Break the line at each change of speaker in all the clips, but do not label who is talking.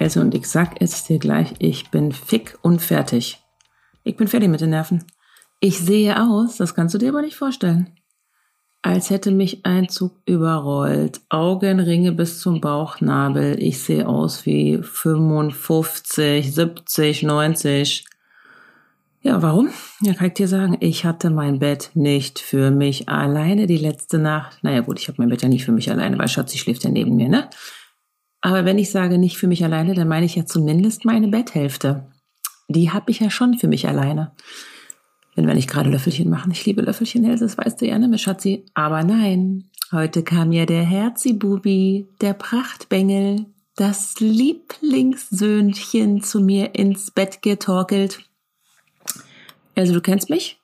Also und ich sag es dir gleich, ich bin fick und fertig. Ich bin fertig mit den Nerven. Ich sehe aus, das kannst du dir aber nicht vorstellen. Als hätte mich ein Zug überrollt. Augenringe bis zum Bauchnabel. Ich sehe aus wie 55, 70, 90. Ja, warum? Ja, kann ich dir sagen, ich hatte mein Bett nicht für mich alleine die letzte Nacht. Naja gut, ich habe mein Bett ja nicht für mich alleine, weil Schatzi schläft ja neben mir, ne? Aber wenn ich sage nicht für mich alleine, dann meine ich ja zumindest meine Betthälfte. Die habe ich ja schon für mich alleine. Wenn wir nicht gerade Löffelchen machen. Ich liebe Löffelchen, Else, das weißt du ja, ne, Schatzi. Aber nein, heute kam ja der Herzibubi, der Prachtbengel, das Lieblingssöhnchen zu mir ins Bett getorkelt. Also du kennst mich?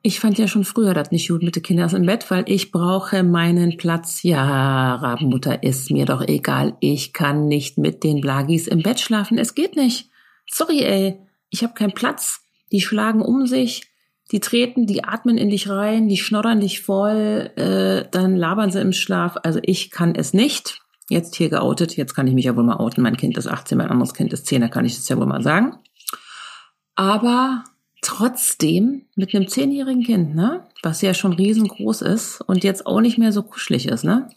Ich fand ja schon früher das nicht gut mit den Kindern im Bett, weil ich brauche meinen Platz. Ja, Rabenmutter, ist mir doch egal. Ich kann nicht mit den Blagis im Bett schlafen. Es geht nicht. Sorry, ey. Ich habe keinen Platz. Die schlagen um sich, die treten, die atmen in dich rein, die schnoddern dich voll, äh, dann labern sie im Schlaf. Also ich kann es nicht. Jetzt hier geoutet, jetzt kann ich mich ja wohl mal outen. Mein Kind ist 18, mein anderes Kind ist 10, da kann ich das ja wohl mal sagen. Aber trotzdem mit einem zehnjährigen Kind, ne, was ja schon riesengroß ist und jetzt auch nicht mehr so kuschelig ist, ne,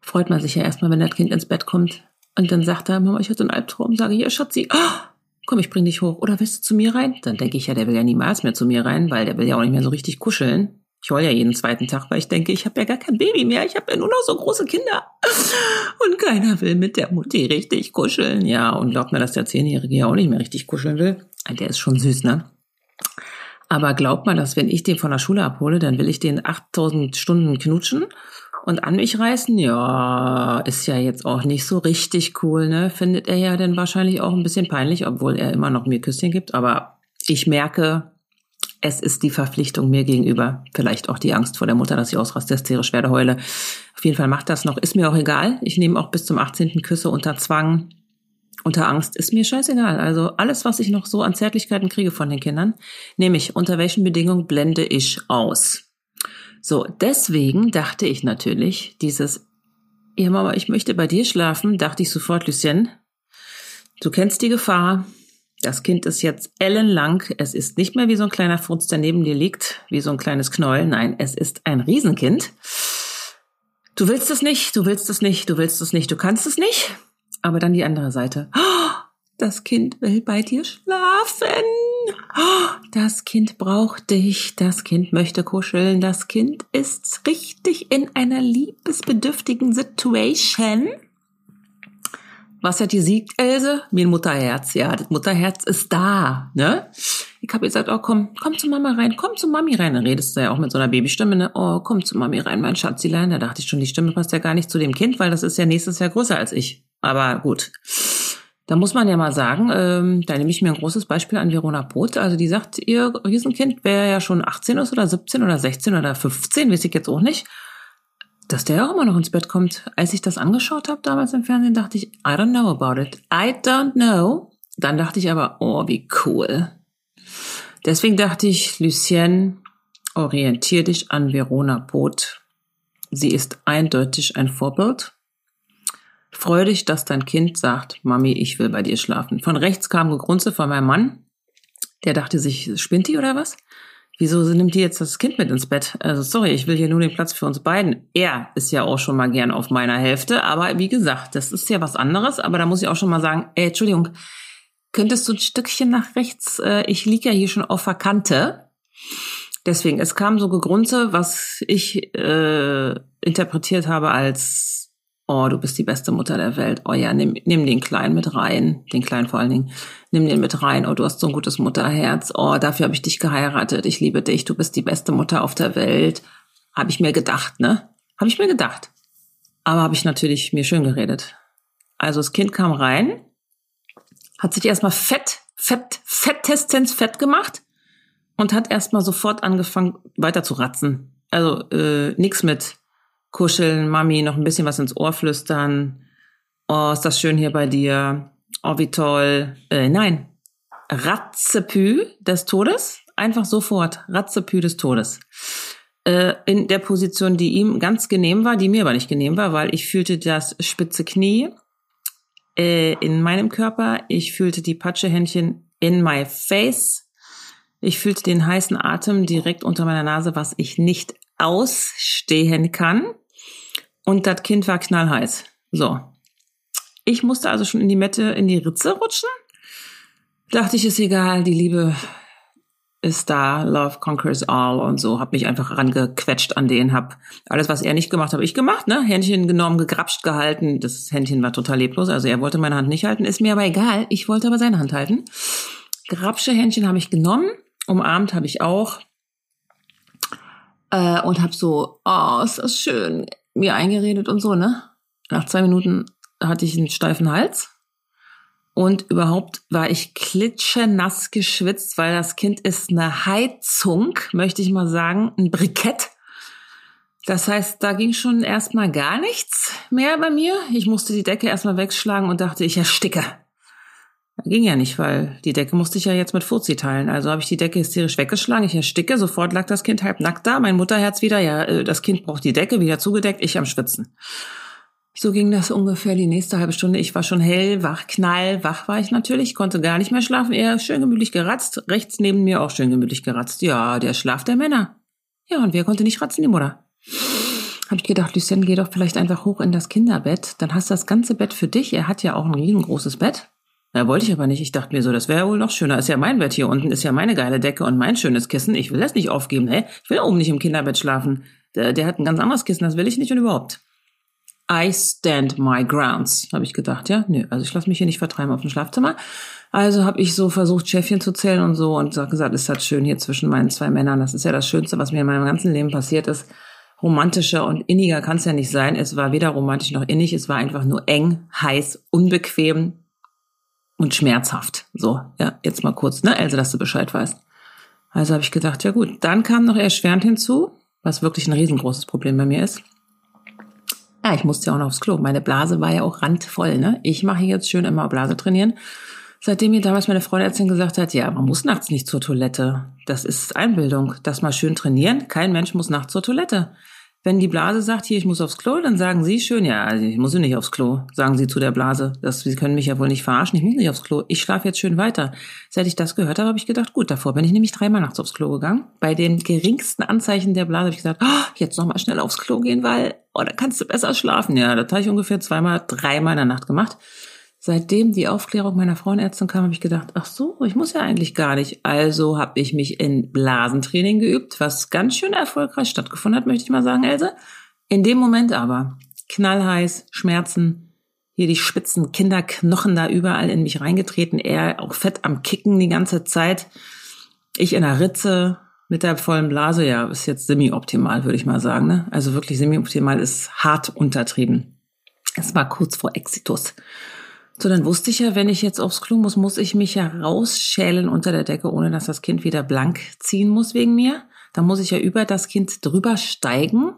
freut man sich ja erstmal, wenn das Kind ins Bett kommt und dann sagt er, Mama, ich hatte einen Albtraum, sage ich, ja, Schatzi, oh, komm, ich bring dich hoch oder willst du zu mir rein? Dann denke ich ja, der will ja niemals mehr zu mir rein, weil der will ja auch nicht mehr so richtig kuscheln. Ich heul ja jeden zweiten Tag, weil ich denke, ich habe ja gar kein Baby mehr, ich habe ja nur noch so große Kinder. Und keiner will mit der Mutti richtig kuscheln. Ja, und glaubt mir, dass der Zehnjährige ja auch nicht mehr richtig kuscheln will. Der ist schon süß, ne? Aber glaubt man, dass wenn ich den von der Schule abhole, dann will ich den 8000 Stunden knutschen und an mich reißen? Ja, ist ja jetzt auch nicht so richtig cool, ne? Findet er ja dann wahrscheinlich auch ein bisschen peinlich, obwohl er immer noch mir Küsschen gibt. Aber ich merke, es ist die Verpflichtung mir gegenüber. Vielleicht auch die Angst vor der Mutter, dass ich ausraste, hysterisch werde, heule. Auf jeden Fall macht das noch. Ist mir auch egal. Ich nehme auch bis zum 18. Küsse unter Zwang unter Angst ist mir scheißegal. Also alles, was ich noch so an Zärtlichkeiten kriege von den Kindern, nämlich unter welchen Bedingungen blende ich aus. So, deswegen dachte ich natürlich, dieses, ja Mama, ich möchte bei dir schlafen, dachte ich sofort, Lucien, du kennst die Gefahr. Das Kind ist jetzt ellenlang. Es ist nicht mehr wie so ein kleiner Furz, der neben dir liegt, wie so ein kleines Knäuel. Nein, es ist ein Riesenkind. Du willst es nicht, du willst es nicht, du willst es nicht, du kannst es nicht. Aber dann die andere Seite. Das Kind will bei dir schlafen. Das Kind braucht dich. Das Kind möchte kuscheln. Das Kind ist richtig in einer liebesbedürftigen Situation. Was hat die siegt, Else? Mir ein Mutterherz. Ja, das Mutterherz ist da, ne? Ich habe gesagt, oh komm, komm zu Mama rein, komm zu Mami rein. Dann redest du ja auch mit so einer Babystimme, ne? Oh, komm zu Mami rein, mein Schatzilein. Da dachte ich schon, die Stimme passt ja gar nicht zu dem Kind, weil das ist ja nächstes Jahr größer als ich. Aber gut. Da muss man ja mal sagen, ähm, da nehme ich mir ein großes Beispiel an Verona Poth. Also die sagt, ihr Riesenkind wäre ja schon 18 ist oder 17 oder 16 oder 15, weiß ich jetzt auch nicht, dass der auch immer noch ins Bett kommt. Als ich das angeschaut habe damals im Fernsehen, dachte ich, I don't know about it. I don't know. Dann dachte ich aber, oh, wie cool. Deswegen dachte ich, Lucien, orientier dich an Verona Poth. Sie ist eindeutig ein Vorbild. Freu dich, dass dein Kind sagt, Mami, ich will bei dir schlafen. Von rechts kam Gegrunze von meinem Mann. Der dachte sich, spinnt die oder was? Wieso nimmt die jetzt das Kind mit ins Bett? Also sorry, ich will hier nur den Platz für uns beiden. Er ist ja auch schon mal gern auf meiner Hälfte, aber wie gesagt, das ist ja was anderes. Aber da muss ich auch schon mal sagen, ey, Entschuldigung, könntest du ein Stückchen nach rechts? Äh, ich liege ja hier schon auf der Kante. Deswegen, es kam so Gegrunze, was ich äh, interpretiert habe als oh, du bist die beste Mutter der Welt. Oh ja, nimm, nimm den Kleinen mit rein. Den Kleinen vor allen Dingen. Nimm den mit rein. Oh, du hast so ein gutes Mutterherz. Oh, dafür habe ich dich geheiratet. Ich liebe dich. Du bist die beste Mutter auf der Welt. Habe ich mir gedacht, ne? Habe ich mir gedacht. Aber habe ich natürlich mir schön geredet. Also das Kind kam rein, hat sich erstmal fett, fett, fettestens fett gemacht und hat erstmal sofort angefangen weiter zu ratzen. Also äh, nix mit kuscheln, Mami, noch ein bisschen was ins Ohr flüstern. Oh, ist das schön hier bei dir. Oh, wie toll. Äh, nein, Ratzepü des Todes. Einfach sofort. Ratzepü des Todes. Äh, in der Position, die ihm ganz genehm war, die mir aber nicht genehm war, weil ich fühlte das spitze Knie äh, in meinem Körper. Ich fühlte die Patschehändchen in my face. Ich fühlte den heißen Atem direkt unter meiner Nase, was ich nicht ausstehen kann. Und das Kind war knallheiß. So. Ich musste also schon in die Mette, in die Ritze rutschen. Dachte ich, ist egal, die Liebe ist da, Love conquers all und so, hab mich einfach rangequetscht an den, hab alles, was er nicht gemacht hat, ich gemacht, ne? Händchen genommen, gegrapscht gehalten. Das Händchen war total leblos, also er wollte meine Hand nicht halten, ist mir aber egal. Ich wollte aber seine Hand halten. Grapsche Händchen habe ich genommen, umarmt habe ich auch äh, und hab so, oh, ist das schön, mir eingeredet und so, ne? Nach zwei Minuten hatte ich einen steifen Hals und überhaupt war ich klitschenass geschwitzt, weil das Kind ist eine Heizung, möchte ich mal sagen, ein Brikett. Das heißt, da ging schon erstmal gar nichts mehr bei mir. Ich musste die Decke erstmal wegschlagen und dachte, ich ersticke. Ging ja nicht, weil die Decke musste ich ja jetzt mit Furzi teilen. Also habe ich die Decke hysterisch weggeschlagen, ich ersticke, sofort lag das Kind halb nackt da, mein Mutterherz wieder, ja, äh, das Kind braucht die Decke, wieder zugedeckt, ich am Schwitzen. So ging das ungefähr die nächste halbe Stunde. Ich war schon hell, wach, knall, wach war ich natürlich, konnte gar nicht mehr schlafen. Er schön gemütlich geratzt, rechts neben mir auch schön gemütlich geratzt. Ja, der Schlaf der Männer. Ja, und wer konnte nicht ratzen, die Mutter? Hab ich gedacht, Lucien, geh doch vielleicht einfach hoch in das Kinderbett. Dann hast du das ganze Bett für dich. Er hat ja auch ein riesengroßes Bett. Ja, wollte ich aber nicht. Ich dachte mir so, das wäre wohl noch schöner. Ist ja mein Bett hier unten, ist ja meine geile Decke und mein schönes Kissen. Ich will das nicht aufgeben, hä? Ich will oben nicht im Kinderbett schlafen. Der, der hat ein ganz anderes Kissen, das will ich nicht und überhaupt. I stand my grounds, habe ich gedacht, ja. Nö, also ich lasse mich hier nicht vertreiben auf dem Schlafzimmer. Also habe ich so versucht, Schäfchen zu zählen und so und gesagt, ist das schön hier zwischen meinen zwei Männern. Das ist ja das Schönste, was mir in meinem ganzen Leben passiert ist. Romantischer und inniger kann es ja nicht sein. Es war weder romantisch noch innig, es war einfach nur eng, heiß, unbequem und schmerzhaft. So, ja, jetzt mal kurz, ne, Else, dass du Bescheid weißt. Also habe ich gedacht, ja gut, dann kam noch erschwerend hinzu, was wirklich ein riesengroßes Problem bei mir ist. Ja, ich musste ja auch noch aufs Klo. Meine Blase war ja auch randvoll. Ne? Ich mache jetzt schön immer Blase trainieren. Seitdem mir damals meine Freundin gesagt hat, ja, man muss nachts nicht zur Toilette. Das ist Einbildung. Das mal schön trainieren. Kein Mensch muss nachts zur Toilette. Wenn die Blase sagt, hier, ich muss aufs Klo, dann sagen sie schön, ja, also ich muss nicht aufs Klo, sagen sie zu der Blase. Das, sie können mich ja wohl nicht verarschen, ich muss nicht aufs Klo. Ich schlafe jetzt schön weiter. Seit ich das gehört habe, habe ich gedacht, gut, davor bin ich nämlich dreimal nachts aufs Klo gegangen. Bei den geringsten Anzeichen der Blase habe ich gesagt, oh, jetzt nochmal schnell aufs Klo gehen, weil, oh, dann kannst du besser schlafen. Ja, das habe ich ungefähr zweimal, dreimal in der Nacht gemacht. Seitdem die Aufklärung meiner Frauenärztin kam, habe ich gedacht, ach so, ich muss ja eigentlich gar nicht. Also habe ich mich in Blasentraining geübt, was ganz schön erfolgreich stattgefunden hat, möchte ich mal sagen, Else. In dem Moment aber knallheiß, Schmerzen, hier die spitzen Kinderknochen da überall in mich reingetreten, er auch fett am Kicken die ganze Zeit. Ich in der Ritze mit der vollen Blase, ja, ist jetzt semi-optimal, würde ich mal sagen. Ne? Also wirklich semi-optimal ist hart untertrieben. Es war kurz vor Exitus. So, dann wusste ich ja, wenn ich jetzt aufs Klo muss, muss ich mich ja rausschälen unter der Decke, ohne dass das Kind wieder blank ziehen muss wegen mir. Dann muss ich ja über das Kind drüber steigen.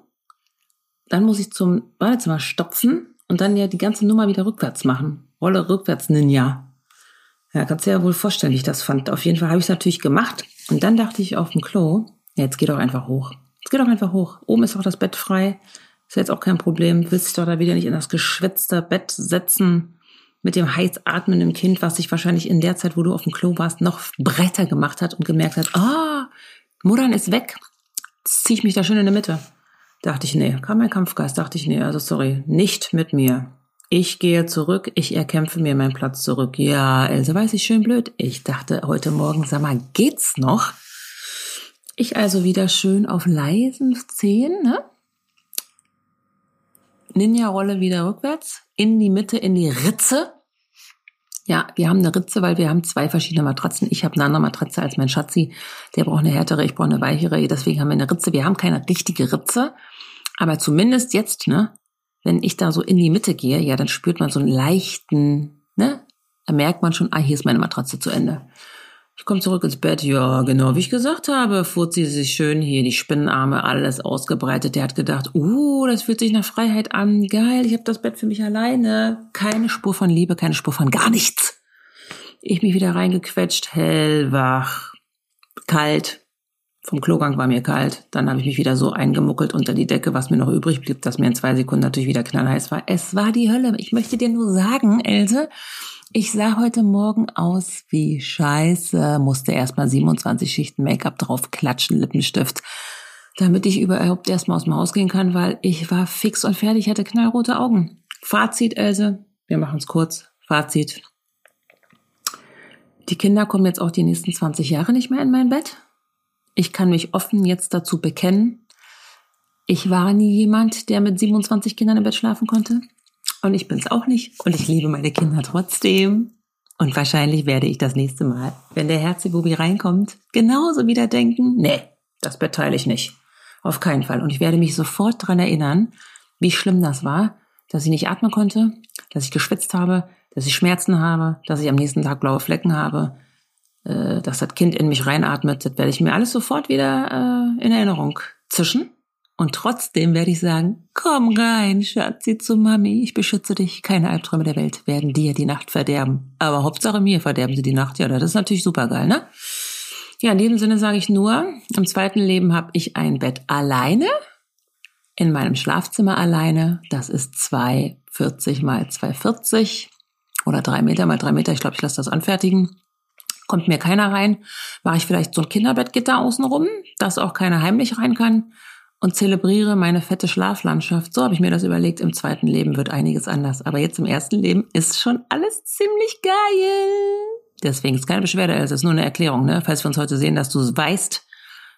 Dann muss ich zum Badezimmer stopfen und dann ja die ganze Nummer wieder rückwärts machen. Rolle rückwärts Ninja. Ja, kannst du ja wohl vorstellen, wie ich das fand. Auf jeden Fall habe ich es natürlich gemacht. Und dann dachte ich auf dem Klo, ja, jetzt geh doch einfach hoch. Jetzt geh doch einfach hoch. Oben ist auch das Bett frei. Ist jetzt auch kein Problem. Willst dich doch da wieder nicht in das geschwitzte Bett setzen mit dem heiß atmenden Kind, was sich wahrscheinlich in der Zeit, wo du auf dem Klo warst, noch breiter gemacht hat und gemerkt hat, ah, oh, Muttern ist weg, jetzt zieh ich mich da schön in der Mitte. Dachte ich, nee, kam mein Kampfgeist, dachte ich, nee, also sorry, nicht mit mir. Ich gehe zurück, ich erkämpfe mir meinen Platz zurück. Ja, Else weiß ich schön blöd. Ich dachte heute Morgen, sag mal, geht's noch? Ich also wieder schön auf leisen Zehen, ne? Ninja-Rolle wieder rückwärts, in die Mitte, in die Ritze. Ja, wir haben eine Ritze, weil wir haben zwei verschiedene Matratzen. Ich habe eine andere Matratze als mein Schatzi. Der braucht eine härtere, ich brauche eine weichere. Deswegen haben wir eine Ritze. Wir haben keine richtige Ritze. Aber zumindest jetzt, ne, wenn ich da so in die Mitte gehe, ja, dann spürt man so einen leichten, ne? Da merkt man schon, ah, hier ist meine Matratze zu Ende. Ich komme zurück ins Bett, ja, genau wie ich gesagt habe, fuhrt sie sich schön hier, die Spinnenarme, alles ausgebreitet. Der hat gedacht, uh, das fühlt sich nach Freiheit an, geil, ich habe das Bett für mich alleine. Keine Spur von Liebe, keine Spur von gar nichts. Ich mich wieder reingequetscht, hellwach, kalt. Vom Klogang war mir kalt. Dann habe ich mich wieder so eingemuckelt unter die Decke, was mir noch übrig blieb, dass mir in zwei Sekunden natürlich wieder knallheiß war. Es war die Hölle. Ich möchte dir nur sagen, Else, ich sah heute Morgen aus wie Scheiße, musste erstmal 27 Schichten Make-up drauf klatschen, Lippenstift, damit ich überhaupt erstmal aus dem Haus gehen kann, weil ich war fix und fertig, hatte knallrote Augen. Fazit, Else, wir machen es kurz. Fazit. Die Kinder kommen jetzt auch die nächsten 20 Jahre nicht mehr in mein Bett. Ich kann mich offen jetzt dazu bekennen. Ich war nie jemand, der mit 27 Kindern im Bett schlafen konnte. Und ich bin's auch nicht. Und ich liebe meine Kinder trotzdem. Und wahrscheinlich werde ich das nächste Mal, wenn der Herzebubi reinkommt, genauso wieder denken, nee, das Bett teile ich nicht. Auf keinen Fall. Und ich werde mich sofort dran erinnern, wie schlimm das war, dass ich nicht atmen konnte, dass ich geschwitzt habe, dass ich Schmerzen habe, dass ich am nächsten Tag blaue Flecken habe, äh, dass das Kind in mich reinatmet. Das werde ich mir alles sofort wieder äh, in Erinnerung zischen. Und trotzdem werde ich sagen, komm rein, Schatzi zu Mami, ich beschütze dich. Keine Albträume der Welt werden dir die Nacht verderben. Aber Hauptsache mir verderben sie die Nacht. Ja, das ist natürlich super geil, ne? Ja, in diesem Sinne sage ich nur, im zweiten Leben habe ich ein Bett alleine, in meinem Schlafzimmer alleine. Das ist 240 mal 240 oder drei Meter mal drei Meter. Ich glaube, ich lasse das anfertigen. Kommt mir keiner rein, mache ich vielleicht so ein Kinderbettgitter außenrum, dass auch keiner heimlich rein kann und zelebriere meine fette Schlaflandschaft. So habe ich mir das überlegt. Im zweiten Leben wird einiges anders. Aber jetzt im ersten Leben ist schon alles ziemlich geil. Deswegen ist keine Beschwerde, es ist nur eine Erklärung, ne? Falls wir uns heute sehen, dass du weißt.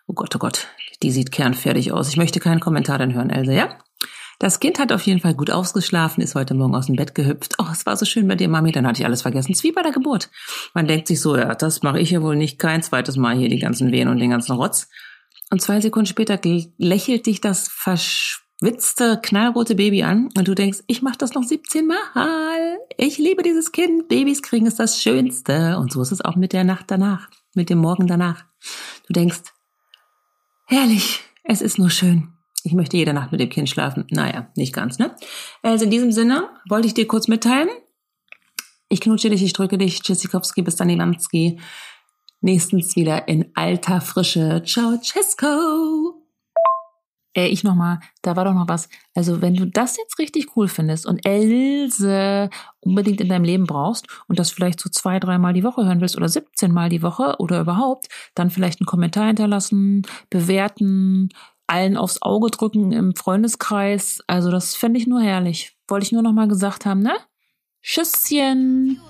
Oh Gott, oh Gott, die sieht kernfertig aus. Ich möchte keinen Kommentar dann hören, Else, ja? Das Kind hat auf jeden Fall gut ausgeschlafen, ist heute Morgen aus dem Bett gehüpft. Oh, es war so schön bei dir, Mami. Dann hatte ich alles vergessen. Es ist wie bei der Geburt. Man denkt sich so, ja, das mache ich ja wohl nicht kein zweites Mal hier die ganzen Wehen und den ganzen Rotz. Und zwei Sekunden später lächelt dich das verschwitzte, knallrote Baby an und du denkst, ich mache das noch 17 Mal. Ich liebe dieses Kind. Babys kriegen ist das Schönste. Und so ist es auch mit der Nacht danach, mit dem Morgen danach. Du denkst, herrlich, es ist nur schön. Ich möchte jede Nacht mit dem Kind schlafen. Naja, nicht ganz, ne? Also in diesem Sinne wollte ich dir kurz mitteilen. Ich knutsche dich, ich drücke dich. Tschüssikowski, bis dann, Iwanski nächstens wieder in alter Frische. Ciao, Cesco!
Äh, ich nochmal, da war doch noch was. Also, wenn du das jetzt richtig cool findest und Else unbedingt in deinem Leben brauchst und das vielleicht so zwei, dreimal die Woche hören willst oder 17 Mal die Woche oder überhaupt, dann vielleicht einen Kommentar hinterlassen, bewerten, allen aufs Auge drücken im Freundeskreis. Also, das fände ich nur herrlich. Wollte ich nur nochmal gesagt haben, ne? Tschüsschen!